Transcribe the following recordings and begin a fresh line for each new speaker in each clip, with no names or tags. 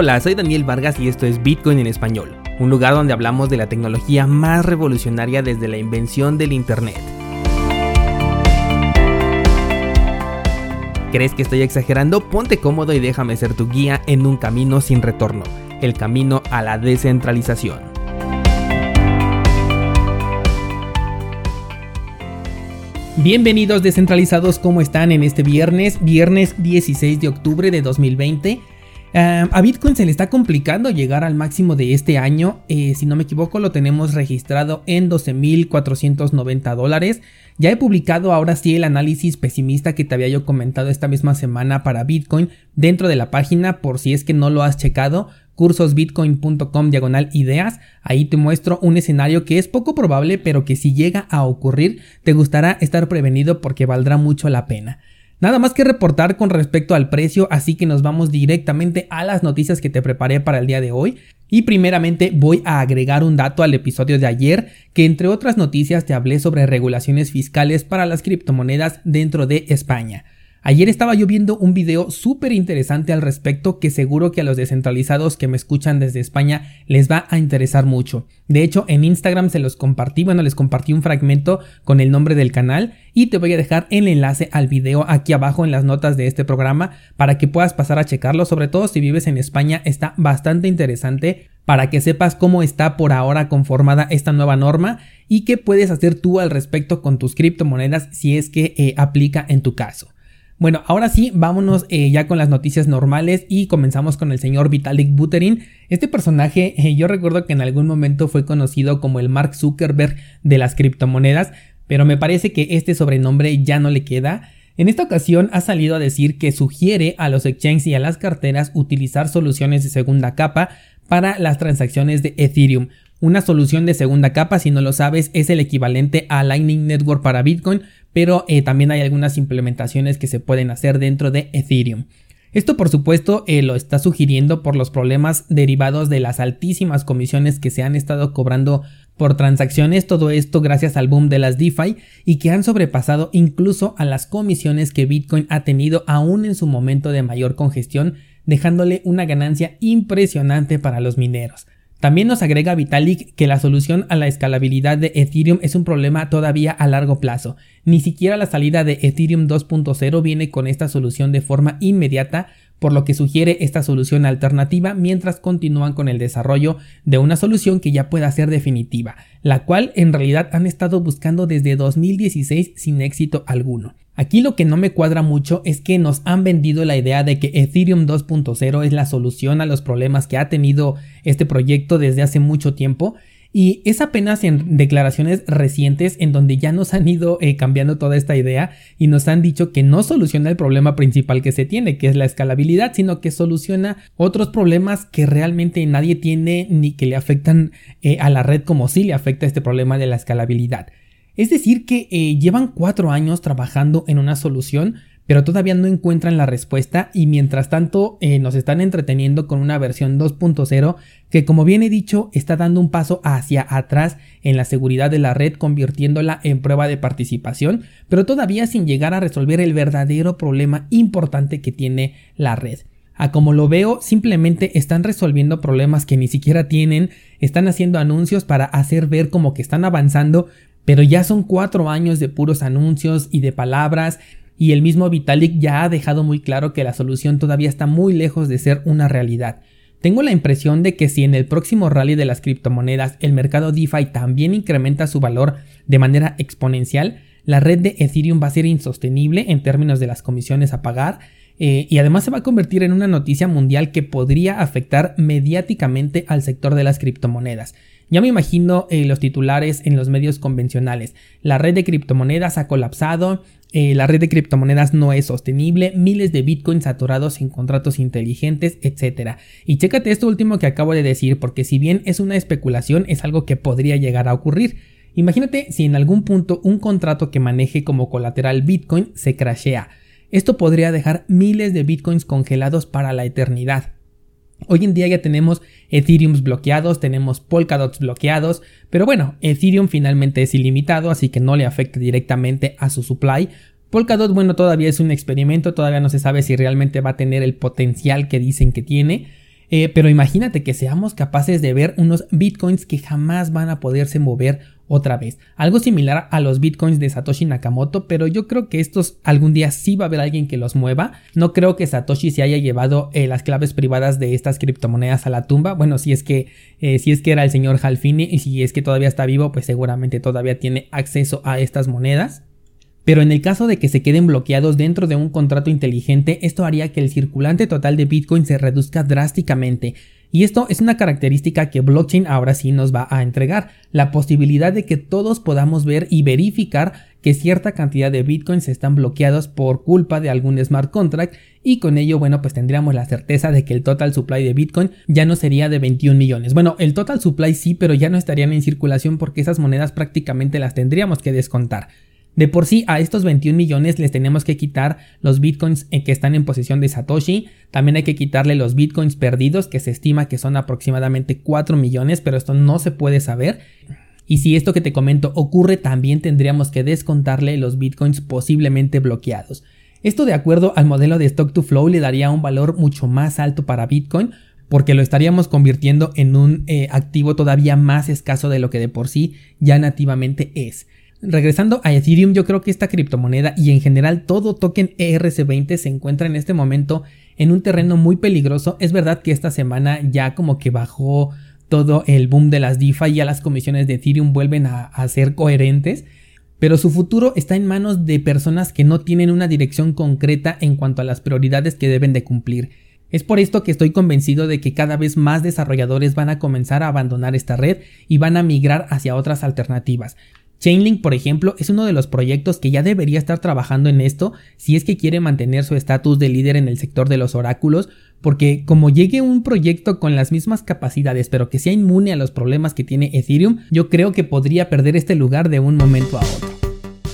Hola, soy Daniel Vargas y esto es Bitcoin en español, un lugar donde hablamos de la tecnología más revolucionaria desde la invención del Internet. ¿Crees que estoy exagerando? Ponte cómodo y déjame ser tu guía en un camino sin retorno, el camino a la descentralización. Bienvenidos descentralizados, ¿cómo están en este viernes? Viernes 16 de octubre de 2020. A Bitcoin se le está complicando llegar al máximo de este año. Eh, si no me equivoco, lo tenemos registrado en 12.490 dólares. Ya he publicado ahora sí el análisis pesimista que te había yo comentado esta misma semana para Bitcoin dentro de la página por si es que no lo has checado cursosbitcoin.com diagonal ideas. Ahí te muestro un escenario que es poco probable, pero que si llega a ocurrir, te gustará estar prevenido porque valdrá mucho la pena. Nada más que reportar con respecto al precio, así que nos vamos directamente a las noticias que te preparé para el día de hoy. Y primeramente voy a agregar un dato al episodio de ayer, que entre otras noticias te hablé sobre regulaciones fiscales para las criptomonedas dentro de España. Ayer estaba yo viendo un video súper interesante al respecto que seguro que a los descentralizados que me escuchan desde España les va a interesar mucho. De hecho, en Instagram se los compartí, bueno, les compartí un fragmento con el nombre del canal y te voy a dejar el enlace al video aquí abajo en las notas de este programa para que puedas pasar a checarlo, sobre todo si vives en España, está bastante interesante para que sepas cómo está por ahora conformada esta nueva norma y qué puedes hacer tú al respecto con tus criptomonedas si es que eh, aplica en tu caso. Bueno, ahora sí, vámonos eh, ya con las noticias normales y comenzamos con el señor Vitalik Buterin. Este personaje eh, yo recuerdo que en algún momento fue conocido como el Mark Zuckerberg de las criptomonedas, pero me parece que este sobrenombre ya no le queda. En esta ocasión ha salido a decir que sugiere a los exchanges y a las carteras utilizar soluciones de segunda capa para las transacciones de Ethereum. Una solución de segunda capa, si no lo sabes, es el equivalente a Lightning Network para Bitcoin, pero eh, también hay algunas implementaciones que se pueden hacer dentro de Ethereum. Esto por supuesto eh, lo está sugiriendo por los problemas derivados de las altísimas comisiones que se han estado cobrando por transacciones, todo esto gracias al boom de las DeFi y que han sobrepasado incluso a las comisiones que Bitcoin ha tenido aún en su momento de mayor congestión, dejándole una ganancia impresionante para los mineros. También nos agrega Vitalik que la solución a la escalabilidad de Ethereum es un problema todavía a largo plazo. Ni siquiera la salida de Ethereum 2.0 viene con esta solución de forma inmediata, por lo que sugiere esta solución alternativa mientras continúan con el desarrollo de una solución que ya pueda ser definitiva, la cual en realidad han estado buscando desde 2016 sin éxito alguno. Aquí lo que no me cuadra mucho es que nos han vendido la idea de que Ethereum 2.0 es la solución a los problemas que ha tenido este proyecto desde hace mucho tiempo y es apenas en declaraciones recientes en donde ya nos han ido eh, cambiando toda esta idea y nos han dicho que no soluciona el problema principal que se tiene, que es la escalabilidad, sino que soluciona otros problemas que realmente nadie tiene ni que le afectan eh, a la red como si le afecta este problema de la escalabilidad. Es decir, que eh, llevan cuatro años trabajando en una solución, pero todavía no encuentran la respuesta y mientras tanto eh, nos están entreteniendo con una versión 2.0 que como bien he dicho está dando un paso hacia atrás en la seguridad de la red convirtiéndola en prueba de participación, pero todavía sin llegar a resolver el verdadero problema importante que tiene la red. A como lo veo, simplemente están resolviendo problemas que ni siquiera tienen, están haciendo anuncios para hacer ver como que están avanzando, pero ya son cuatro años de puros anuncios y de palabras y el mismo Vitalik ya ha dejado muy claro que la solución todavía está muy lejos de ser una realidad. Tengo la impresión de que si en el próximo rally de las criptomonedas el mercado DeFi también incrementa su valor de manera exponencial, la red de Ethereum va a ser insostenible en términos de las comisiones a pagar eh, y además se va a convertir en una noticia mundial que podría afectar mediáticamente al sector de las criptomonedas. Ya me imagino eh, los titulares en los medios convencionales. La red de criptomonedas ha colapsado, eh, la red de criptomonedas no es sostenible, miles de bitcoins saturados en contratos inteligentes, etc. Y chécate esto último que acabo de decir, porque si bien es una especulación, es algo que podría llegar a ocurrir. Imagínate si en algún punto un contrato que maneje como colateral bitcoin se crashea. Esto podría dejar miles de bitcoins congelados para la eternidad. Hoy en día ya tenemos Ethereum bloqueados, tenemos Polkadot bloqueados, pero bueno, Ethereum finalmente es ilimitado, así que no le afecta directamente a su supply. Polkadot, bueno, todavía es un experimento, todavía no se sabe si realmente va a tener el potencial que dicen que tiene. Eh, pero imagínate que seamos capaces de ver unos bitcoins que jamás van a poderse mover otra vez. Algo similar a los bitcoins de Satoshi Nakamoto, pero yo creo que estos algún día sí va a haber alguien que los mueva. No creo que Satoshi se haya llevado eh, las claves privadas de estas criptomonedas a la tumba. Bueno, si es que eh, si es que era el señor Halfini y si es que todavía está vivo, pues seguramente todavía tiene acceso a estas monedas. Pero en el caso de que se queden bloqueados dentro de un contrato inteligente, esto haría que el circulante total de Bitcoin se reduzca drásticamente. Y esto es una característica que blockchain ahora sí nos va a entregar, la posibilidad de que todos podamos ver y verificar que cierta cantidad de bitcoins están bloqueados por culpa de algún smart contract y con ello, bueno, pues tendríamos la certeza de que el total supply de bitcoin ya no sería de 21 millones. Bueno, el total supply sí, pero ya no estarían en circulación porque esas monedas prácticamente las tendríamos que descontar. De por sí, a estos 21 millones les tenemos que quitar los bitcoins que están en posesión de Satoshi. También hay que quitarle los bitcoins perdidos, que se estima que son aproximadamente 4 millones, pero esto no se puede saber. Y si esto que te comento ocurre, también tendríamos que descontarle los bitcoins posiblemente bloqueados. Esto de acuerdo al modelo de stock to flow le daría un valor mucho más alto para Bitcoin porque lo estaríamos convirtiendo en un eh, activo todavía más escaso de lo que de por sí ya nativamente es. Regresando a Ethereum, yo creo que esta criptomoneda y en general todo token ERC20 se encuentra en este momento en un terreno muy peligroso. Es verdad que esta semana ya como que bajó todo el boom de las DeFi y ya las comisiones de Ethereum vuelven a, a ser coherentes. Pero su futuro está en manos de personas que no tienen una dirección concreta en cuanto a las prioridades que deben de cumplir. Es por esto que estoy convencido de que cada vez más desarrolladores van a comenzar a abandonar esta red y van a migrar hacia otras alternativas. Chainlink, por ejemplo, es uno de los proyectos que ya debería estar trabajando en esto si es que quiere mantener su estatus de líder en el sector de los oráculos, porque como llegue un proyecto con las mismas capacidades pero que sea inmune a los problemas que tiene Ethereum, yo creo que podría perder este lugar de un momento a otro.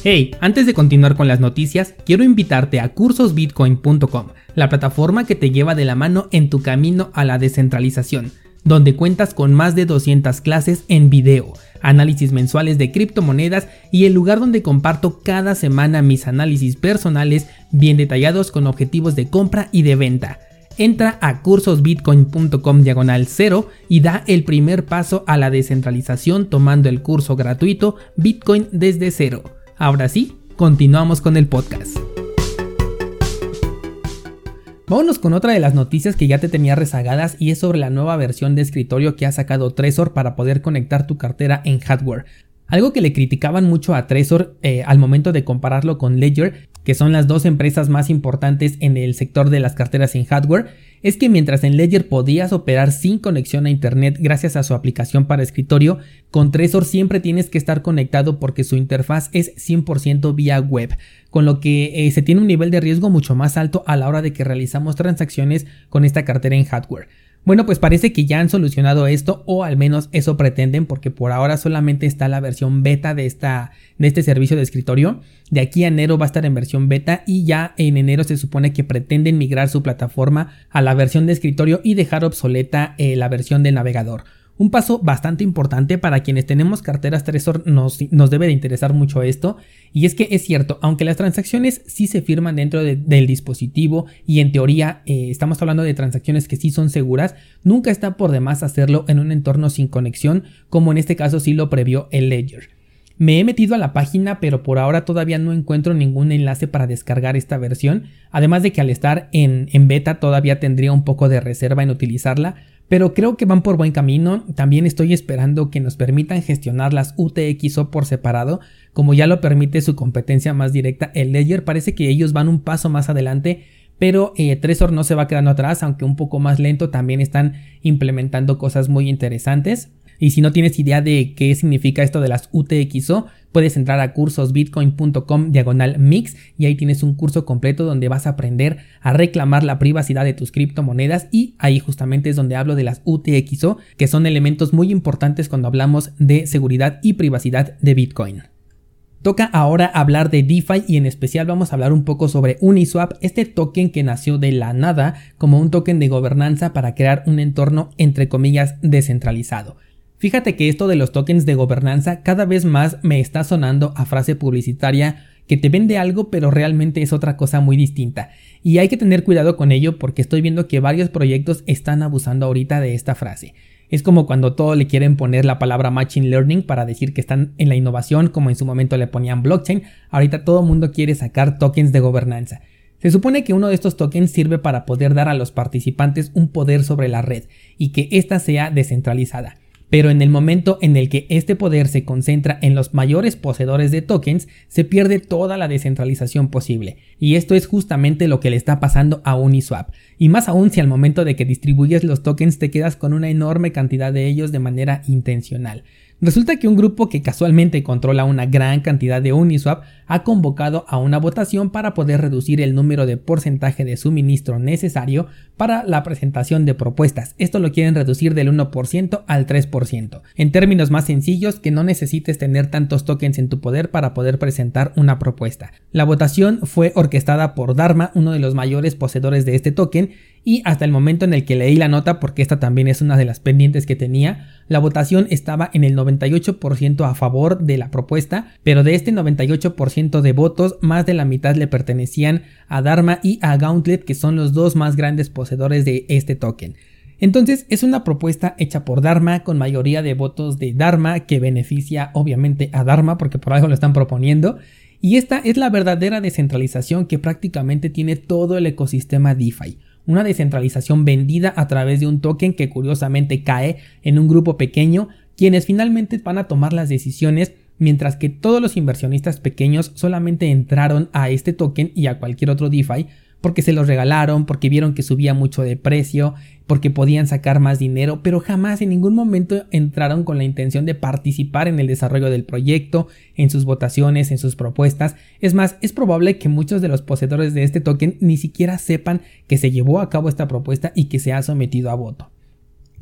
Hey, antes de continuar con las noticias, quiero invitarte a cursosbitcoin.com, la plataforma que te lleva de la mano en tu camino a la descentralización, donde cuentas con más de 200 clases en video análisis mensuales de criptomonedas y el lugar donde comparto cada semana mis análisis personales bien detallados con objetivos de compra y de venta. Entra a cursosbitcoin.com diagonal 0 y da el primer paso a la descentralización tomando el curso gratuito Bitcoin desde cero. Ahora sí, continuamos con el podcast. Vámonos con otra de las noticias que ya te tenía rezagadas y es sobre la nueva versión de escritorio que ha sacado Trezor para poder conectar tu cartera en hardware. Algo que le criticaban mucho a Trezor eh, al momento de compararlo con Ledger, que son las dos empresas más importantes en el sector de las carteras en hardware, es que mientras en Ledger podías operar sin conexión a internet gracias a su aplicación para escritorio, con Trezor siempre tienes que estar conectado porque su interfaz es 100% vía web, con lo que eh, se tiene un nivel de riesgo mucho más alto a la hora de que realizamos transacciones con esta cartera en hardware. Bueno, pues parece que ya han solucionado esto o al menos eso pretenden porque por ahora solamente está la versión beta de, esta, de este servicio de escritorio. De aquí a enero va a estar en versión beta y ya en enero se supone que pretenden migrar su plataforma a la versión de escritorio y dejar obsoleta eh, la versión del navegador. Un paso bastante importante para quienes tenemos carteras Trezor nos, debe de interesar mucho esto y es que es cierto, aunque las transacciones sí se firman dentro del dispositivo y en teoría eh, estamos hablando de transacciones que sí son seguras, nunca está por demás hacerlo en un entorno sin conexión como en este caso sí lo previó el Ledger. Me he metido a la página pero por ahora todavía no encuentro ningún enlace para descargar esta versión, además de que al estar en, beta todavía tendría un poco de reserva en utilizarla, pero creo que van por buen camino. También estoy esperando que nos permitan gestionar las UTXO por separado, como ya lo permite su competencia más directa, el Ledger. Parece que ellos van un paso más adelante, pero eh, Trezor no se va quedando atrás, aunque un poco más lento. También están implementando cosas muy interesantes. Y si no tienes idea de qué significa esto de las UTXO, puedes entrar a cursosbitcoin.com diagonal mix y ahí tienes un curso completo donde vas a aprender a reclamar la privacidad de tus criptomonedas y ahí justamente es donde hablo de las UTXO, que son elementos muy importantes cuando hablamos de seguridad y privacidad de Bitcoin. Toca ahora hablar de DeFi y en especial vamos a hablar un poco sobre Uniswap, este token que nació de la nada como un token de gobernanza para crear un entorno entre comillas descentralizado. Fíjate que esto de los tokens de gobernanza cada vez más me está sonando a frase publicitaria que te vende algo pero realmente es otra cosa muy distinta. Y hay que tener cuidado con ello porque estoy viendo que varios proyectos están abusando ahorita de esta frase. Es como cuando todo le quieren poner la palabra Machine Learning para decir que están en la innovación, como en su momento le ponían blockchain, ahorita todo el mundo quiere sacar tokens de gobernanza. Se supone que uno de estos tokens sirve para poder dar a los participantes un poder sobre la red y que ésta sea descentralizada. Pero en el momento en el que este poder se concentra en los mayores poseedores de tokens, se pierde toda la descentralización posible. Y esto es justamente lo que le está pasando a Uniswap. Y más aún si al momento de que distribuyes los tokens te quedas con una enorme cantidad de ellos de manera intencional. Resulta que un grupo que casualmente controla una gran cantidad de Uniswap ha convocado a una votación para poder reducir el número de porcentaje de suministro necesario para la presentación de propuestas. Esto lo quieren reducir del 1% al 3%. En términos más sencillos, que no necesites tener tantos tokens en tu poder para poder presentar una propuesta. La votación fue orquestada por Dharma, uno de los mayores poseedores de este token, y hasta el momento en el que leí la nota, porque esta también es una de las pendientes que tenía, la votación estaba en el 98% a favor de la propuesta, pero de este 98% de votos, más de la mitad le pertenecían a Dharma y a Gauntlet, que son los dos más grandes poseedores de este token. Entonces es una propuesta hecha por Dharma con mayoría de votos de Dharma que beneficia obviamente a Dharma porque por algo lo están proponiendo y esta es la verdadera descentralización que prácticamente tiene todo el ecosistema DeFi una descentralización vendida a través de un token que curiosamente cae en un grupo pequeño, quienes finalmente van a tomar las decisiones mientras que todos los inversionistas pequeños solamente entraron a este token y a cualquier otro DeFi porque se los regalaron, porque vieron que subía mucho de precio, porque podían sacar más dinero, pero jamás en ningún momento entraron con la intención de participar en el desarrollo del proyecto, en sus votaciones, en sus propuestas. Es más, es probable que muchos de los poseedores de este token ni siquiera sepan que se llevó a cabo esta propuesta y que se ha sometido a voto.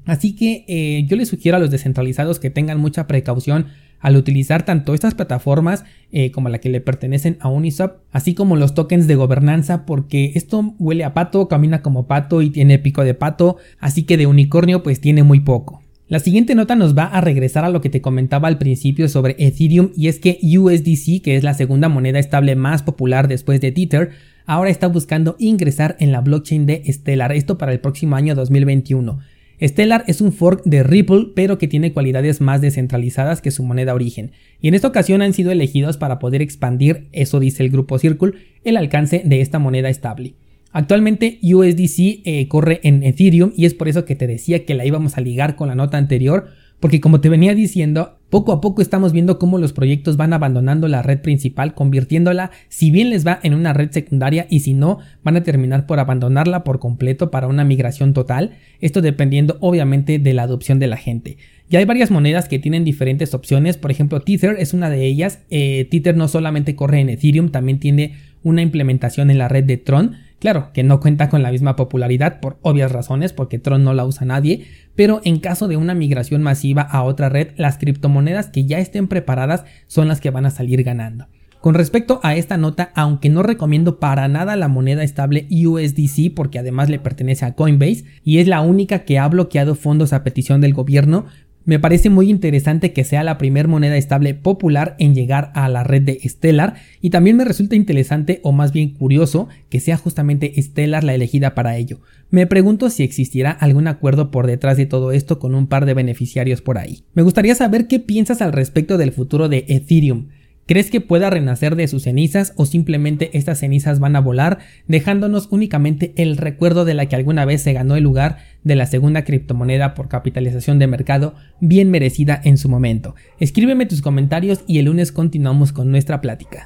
Así que eh, yo les sugiero a los descentralizados que tengan mucha precaución al utilizar tanto estas plataformas eh, como la que le pertenecen a Uniswap, así como los tokens de gobernanza, porque esto huele a pato, camina como pato y tiene pico de pato, así que de unicornio pues tiene muy poco. La siguiente nota nos va a regresar a lo que te comentaba al principio sobre Ethereum y es que USDC, que es la segunda moneda estable más popular después de Tether, ahora está buscando ingresar en la blockchain de Stellar, esto para el próximo año 2021. Stellar es un fork de Ripple, pero que tiene cualidades más descentralizadas que su moneda origen, y en esta ocasión han sido elegidos para poder expandir, eso dice el grupo Circle, el alcance de esta moneda estable. Actualmente USDC eh, corre en Ethereum y es por eso que te decía que la íbamos a ligar con la nota anterior, porque como te venía diciendo, poco a poco estamos viendo cómo los proyectos van abandonando la red principal, convirtiéndola, si bien les va en una red secundaria y si no, van a terminar por abandonarla por completo para una migración total, esto dependiendo obviamente de la adopción de la gente. Ya hay varias monedas que tienen diferentes opciones, por ejemplo Tether es una de ellas, eh, Tether no solamente corre en Ethereum, también tiene una implementación en la red de Tron, Claro, que no cuenta con la misma popularidad por obvias razones, porque Tron no la usa nadie, pero en caso de una migración masiva a otra red, las criptomonedas que ya estén preparadas son las que van a salir ganando. Con respecto a esta nota, aunque no recomiendo para nada la moneda estable USDC porque además le pertenece a Coinbase y es la única que ha bloqueado fondos a petición del gobierno, me parece muy interesante que sea la primer moneda estable popular en llegar a la red de Stellar y también me resulta interesante o más bien curioso que sea justamente Stellar la elegida para ello. Me pregunto si existirá algún acuerdo por detrás de todo esto con un par de beneficiarios por ahí. Me gustaría saber qué piensas al respecto del futuro de Ethereum. ¿Crees que pueda renacer de sus cenizas o simplemente estas cenizas van a volar dejándonos únicamente el recuerdo de la que alguna vez se ganó el lugar de la segunda criptomoneda por capitalización de mercado bien merecida en su momento? Escríbeme tus comentarios y el lunes continuamos con nuestra plática.